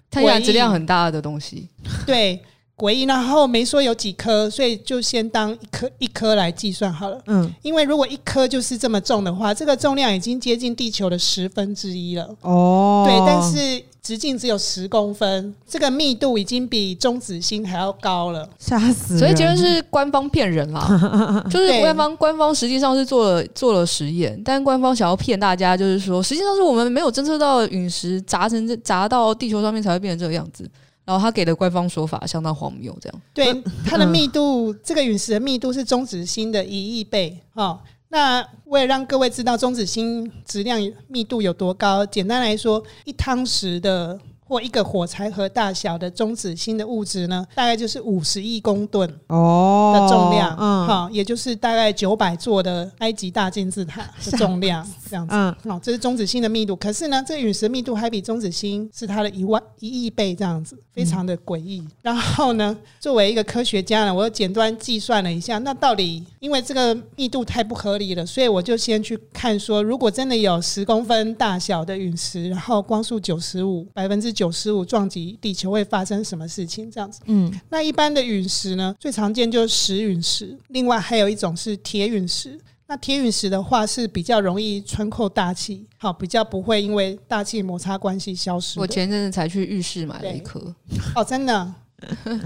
它起来质量很大的东西。对。诡异，然后没说有几颗，所以就先当一颗一颗来计算好了。嗯，因为如果一颗就是这么重的话，这个重量已经接近地球的十分之一了。哦，对，但是直径只有十公分，这个密度已经比中子星还要高了，吓死！所以结论是官方骗人啦，就是官方官方实际上是做了做了实验，但官方想要骗大家，就是说实际上是我们没有侦测到陨石砸成这砸到地球上面才会变成这个样子。然后他给的官方说法相当荒谬，这样。对，它的密度，这个陨石的密度是中子星的一亿倍。哦，那为了让各位知道中子星质量密度有多高，简单来说，一汤匙的。或一个火柴盒大小的中子星的物质呢，大概就是五十亿公吨哦的重量，嗯，好，也就是大概九百座的埃及大金字塔的重量，这样子，嗯，好，这是中子星的密度。可是呢，这个陨石密度还比中子星是它的一万一亿倍，这样子，非常的诡异。然后呢，作为一个科学家呢，我又简单计算了一下，那到底因为这个密度太不合理了，所以我就先去看说，如果真的有十公分大小的陨石，然后光速九十五百分之九十五撞击地球会发生什么事情？这样子，嗯，那一般的陨石呢，最常见就是石陨石，另外还有一种是铁陨石。那铁陨石的话是比较容易穿透大气，好，比较不会因为大气摩擦关系消失。我前阵子才去浴室买了一颗，哦，真的。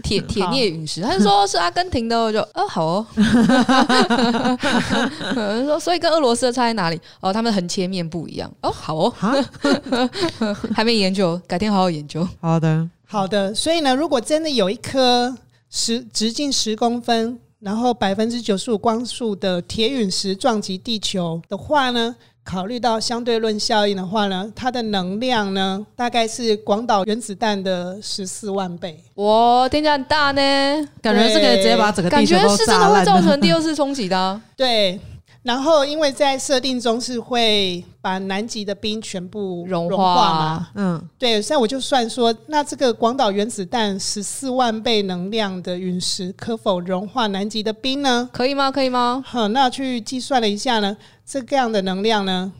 铁铁镍陨石，他就说是阿根廷的，我就哦好哦。说所以跟俄罗斯的差在哪里？哦，他们横切面不一样。哦，好哦，还没研究，改天好好研究。好的，好的。所以呢，如果真的有一颗十直径十公分，然后百分之九十五光速的铁陨石撞击地球的话呢？考虑到相对论效应的话呢，它的能量呢，大概是广岛原子弹的十四万倍。哇，听起来很大呢，感觉是可以直接把整个地球都炸烂。感觉是真的会造成第二次冲击的啊。对，然后因为在设定中是会把南极的冰全部融化。嗯，对，所以我就算说，那这个广岛原子弹十四万倍能量的陨石可否融化南极的冰呢？可以吗？可以吗？好，那去计算了一下呢，这个样的能量呢，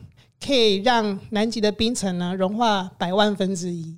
可以让南极的冰层呢融化百万分之一。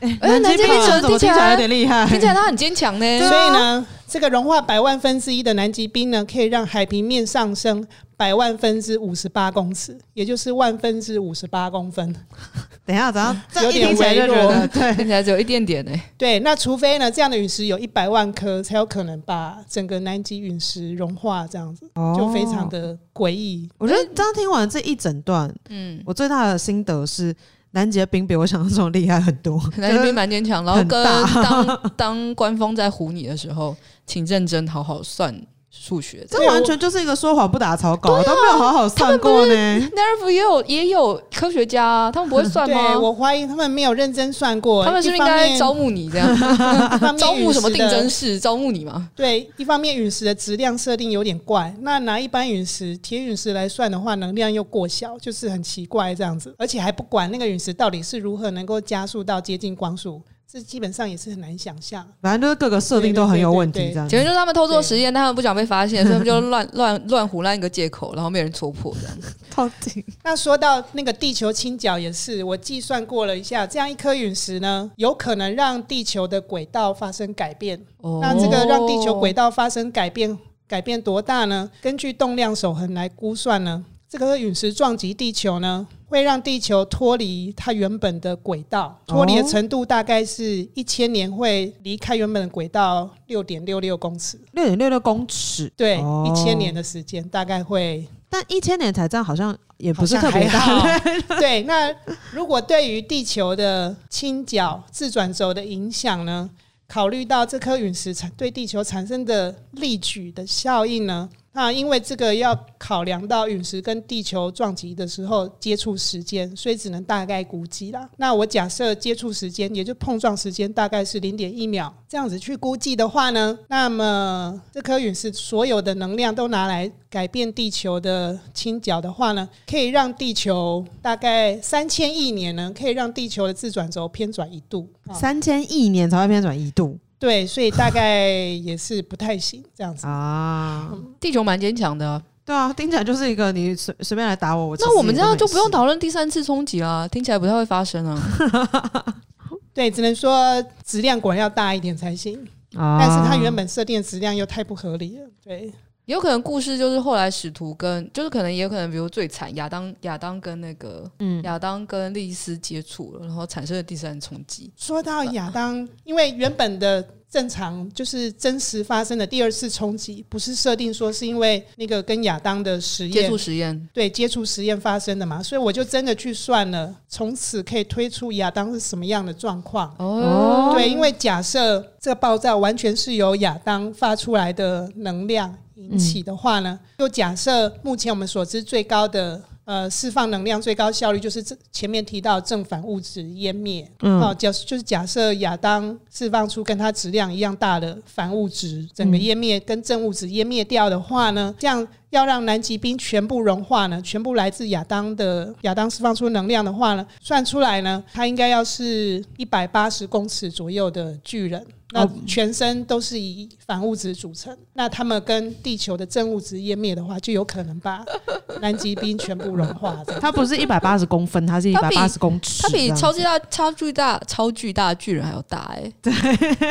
哎，南极冰层怎么听起来有点厉害？听起来它很坚强呢。所以呢，这个融化百万分之一的南极冰呢，可以让海平面上升百万分之五十八公尺，也就是万分之五十八公分。等一下，怎样？有点微弱，对，听起来只有一点点呢。对，那除非呢，这样的陨石有一百万颗，才有可能把整个南极陨石融化，这样子就非常的诡异。我觉得刚听完这一整段，嗯，我最大的心得是。南极的冰比我想象中厉害很多，南极冰蛮坚强，然后跟当当官方在唬你的时候，请认真好好算。数学，这完全就是一个说谎不打草稿，都没有好好算过呢。NERV 也有也有科学家啊，他们不会算吗？我怀疑他们没有认真算过。他们是不是应该招募你这样？招募什么定真式？招募你吗？对，一方面陨石的质量设定有点怪，那拿一般陨石铁陨石来算的话，能量又过小，就是很奇怪这样子，而且还不管那个陨石到底是如何能够加速到接近光速。这基本上也是很难想象，反正就是各个设定都很有问题，这样。简直就是他们偷做实验，但他们不想被发现，所以他们就乱乱乱胡乱一个借口，然后没人戳破这样。到底那说到那个地球倾角也是，我计算过了一下，这样一颗陨石呢，有可能让地球的轨道发生改变。哦、那这个让地球轨道发生改变，改变多大呢？根据动量守恒来估算呢，这颗陨石撞击地球呢，会让地球脱离它原本的轨道，脱离的程度大概是一千年会离开原本的轨道六点六六公尺。六点六六公尺，对，一千年的时间大概会。但一千年才这样，好像也不是特别好。对，那如果对于地球的倾角自转轴的影响呢？考虑到这颗陨石产对地球产生的力矩的效应呢？那因为这个要考量到陨石跟地球撞击的时候接触时间，所以只能大概估计啦。那我假设接触时间，也就碰撞时间大概是零点一秒，这样子去估计的话呢，那么这颗陨石所有的能量都拿来改变地球的倾角的话呢，可以让地球大概三千亿年呢，可以让地球的自转轴偏转一度。三千亿年才会偏转一度。对，所以大概也是不太行这样子啊。嗯、地球蛮坚强的、啊，对啊，听起来就是一个你随随便来打我，我那我们这样就不用讨论第三次冲击了，听起来不太会发生啊。对，只能说质量果然要大一点才行，啊、但是它原本设定的质量又太不合理了，对。有可能故事就是后来使徒跟，就是可能也有可能，比如最惨亚当亚当跟那个嗯亚当跟莉丝接触了，然后产生了第三冲击。说到亚当，因为原本的正常就是真实发生的第二次冲击，不是设定说是因为那个跟亚当的实验接触实验对接触实验发生的嘛，所以我就真的去算了，从此可以推出亚当是什么样的状况哦。对，因为假设这个爆炸完全是由亚当发出来的能量。引起的话呢，就假设目前我们所知最高的呃释放能量最高效率就是这前面提到正反物质湮灭，嗯，好，假就是假设亚当释放出跟它质量一样大的反物质，整个湮灭跟正物质湮灭掉的话呢，这样。要让南极冰全部融化呢，全部来自亚当的亚当释放出能量的话呢，算出来呢，它应该要是一百八十公尺左右的巨人，那全身都是以反物质组成，那他们跟地球的正物质湮灭的话，就有可能把 南极冰全部融化。它不是一百八十公分，它是一百八十公尺，它比超级大、超巨大、超巨大巨人还要大哎、欸，对，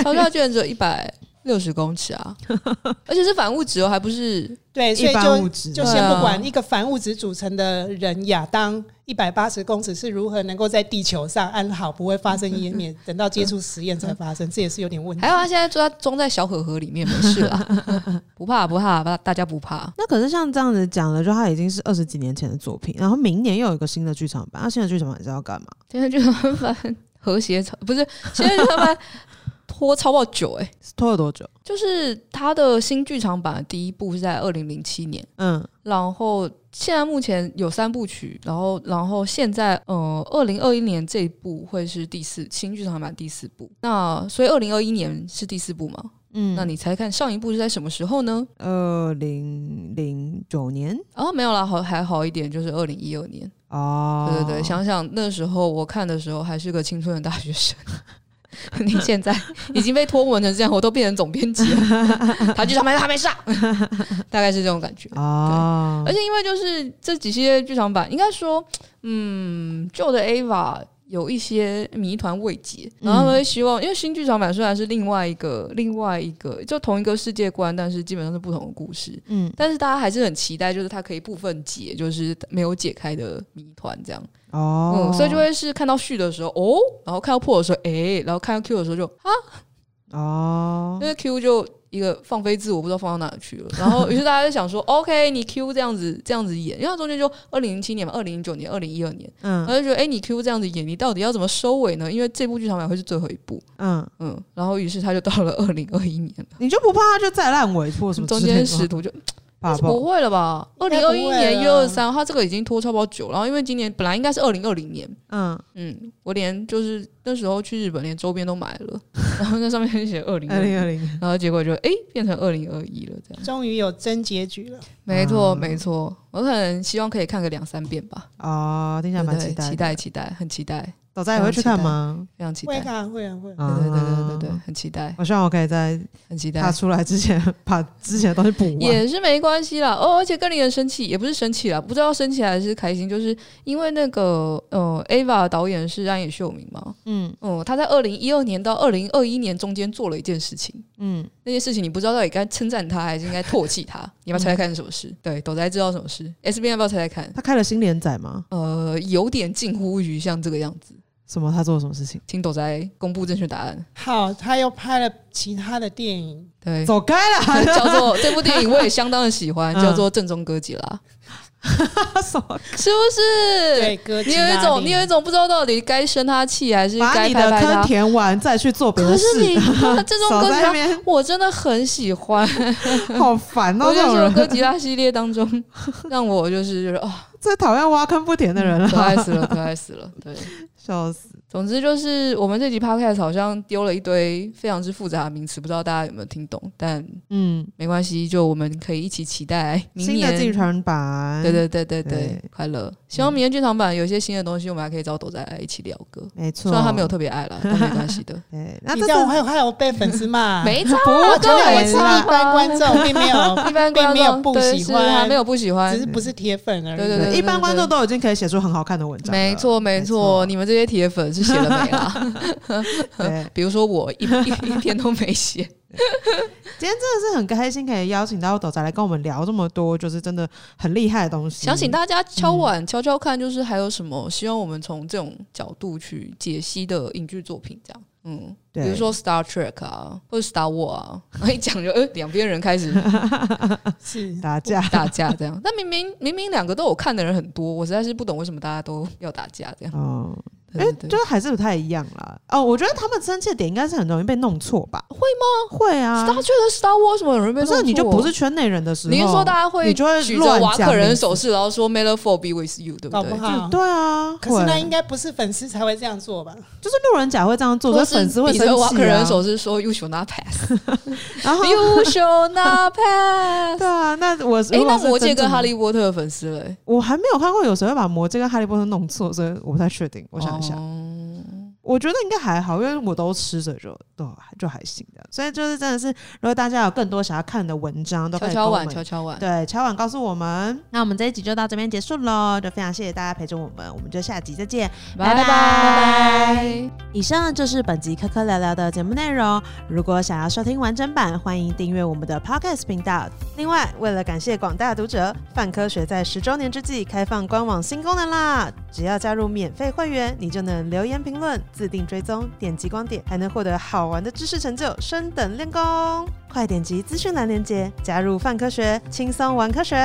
超巨大巨人只有一百。六十公尺啊，而且是反物质哦，还不是对，所以就就先不管一个反物质组成的人亚当一百八十公尺是如何能够在地球上安好，不会发生湮灭，等到接触实验才发生，这也是有点问题。还有他现在装装在小盒盒里面，没事啦，不怕不怕，大家不怕。那可是像这样子讲的，就他已经是二十几年前的作品，然后明年又有一个新的剧场版，那新的剧场版是要干嘛？新的剧场版和谐不是新的剧场版。拖超爆久哎、欸，拖了多久？就是他的新剧场版的第一部是在二零零七年，嗯，然后现在目前有三部曲，然后然后现在呃二零二一年这一部会是第四新剧场版第四部，那所以二零二一年是第四部吗？嗯，那你猜看上一部是在什么时候呢？二零零九年？哦，没有啦，好还好一点，就是二零一二年。哦，对对对，想想那时候我看的时候还是个青春的大学生，你现在 已经被拖文成这样，我都变成总编辑了，他剧场版还没上，大概是这种感觉哦。而且因为就是这几些剧场版，应该说，嗯，旧的 Ava。有一些谜团未解，然后他们会希望，嗯、因为新剧场版虽然是另外一个另外一个就同一个世界观，但是基本上是不同的故事。嗯，但是大家还是很期待，就是它可以部分解，就是没有解开的谜团这样。哦，嗯，所以就会是看到序的时候哦，然后看到破的时候哎，然后看到 Q 的时候就啊哦，因为 Q 就。一个放飞自我，不知道放到哪里去了。然后，于是大家就想说：“OK，你 Q 这样子这样子演，因为他中间就二零零七年嘛，二零零九年，二零一二年，嗯，他就觉得，哎、欸，你 Q 这样子演，你到底要怎么收尾呢？因为这部剧场版会是最后一部，嗯嗯。然后，于是他就到了二零二一年了。你就不怕他就再烂尾或什么？中间使徒就。不会了吧？二零二一年一二三，他这个已经拖超不久。然后因为今年本来应该是二零二零年，嗯嗯，我连就是那时候去日本连周边都买了，然后那上面写二零二零，然后结果就哎变成二零二一了，这样。终于有真结局了。没错没错，我可能希望可以看个两三遍吧。啊，听起来蛮期待，期待期待，很期待。早在也会去看吗？非常期待，会看会啊会。对对对对对对，很期待。我希望我可以在很期待他出来之前把之前的东西补完，也是没关系啦。哦，而且更令人生气，也不是生气啦，不知道生气还是开心，就是因为那个呃，Ava 导演是安野秀明嘛，嗯嗯，他在二零一二年到二零二一年中间做了一件事情，嗯，那件事情你不知道到底该称赞他还是应该唾弃他，你要不要猜猜看是什么事？对，斗仔知道什么事？S B 要不要猜猜看？他开了新连载吗？呃，有点近乎于像这个样子。什么？他做了什么事情？请斗仔公布正确答案。好，他又拍了其他的电影。对，走开了。叫做这部电影，我也相当的喜欢，叫做《正宗歌吉拉》。什么？是不是？你有一种，你有一种不知道到底该生他气还是该把你的坑填完再去做别的事。可是你《这种哥吉拉》，我真的很喜欢。好烦哦！我就是歌吉拉系列当中，让我就是觉得哦，最讨厌挖坑不填的人了，可爱死了，可爱死了，对。笑死！总之就是我们这集 podcast 好像丢了一堆非常之复杂的名词，不知道大家有没有听懂？但嗯，没关系，就我们可以一起期待明年新的剧场版。对对对对对，对快乐！希望明天剧场版有一些新的东西，我们还可以找斗仔来一起聊个。没错，虽然他没有特别爱了，但没关系的。对，那这样我还有还有被粉丝骂？没错，我觉得我是一般观众，并没有一般并没有不喜欢，没有不喜欢，只是不是铁粉而已。对对对，一般观众都已经可以写出很好看的文章。没错没错，你们这些铁粉是写了没啦？对，比如说我一一一篇都没写。今天真的是很开心，可以邀请到斗仔来跟我们聊这么多，就是真的很厉害的东西。想请大家敲碗敲敲看，就是还有什么希望我们从这种角度去解析的影剧作品，这样。嗯，比如说 Star Trek 啊，或者 Star War 啊，一讲就呃，两边人开始 是打架打架这样。但明明明明两个都有看的人很多，我实在是不懂为什么大家都要打架这样。嗯哎，就还是不太一样啦。哦，我觉得他们生气的点应该是很容易被弄错吧？会吗？会啊。Star Trek 和 Star Wars 为什么很容易被弄错？可是你就不是圈内人的时候，你是说大家会，你就会举着瓦克人手势，然后说 “May the Fourth be with you”，对不对？对啊。可是那应该不是粉丝才会这样做吧？就是路人甲会这样做，所以粉丝会生气啊。瓦克人手势说 “You should not pass”，然后 “You should not pass”。对啊，那我哎，那魔戒跟哈利波特的粉丝嘞？我还没有看过有谁会把魔戒跟哈利波特弄错，所以我不太确定。我想一下。我觉得应该还好，因为我都吃着就都就还行的，所以就是真的是，如果大家有更多想要看的文章，都可以敲碗敲敲碗，对，敲碗告诉我们。那我们这一集就到这边结束喽，就非常谢谢大家陪着我们，我们就下集再见，拜拜拜拜。以上就是本集科科聊聊的节目内容。如果想要收听完整版，欢迎订阅我们的 Podcast 频道。另外，为了感谢广大读者，泛科学在十周年之际开放官网新功能啦！只要加入免费会员，你就能留言评论。自定追踪，点击光点，还能获得好玩的知识成就，升等练功。快点击资讯栏链接，加入泛科学，轻松玩科学。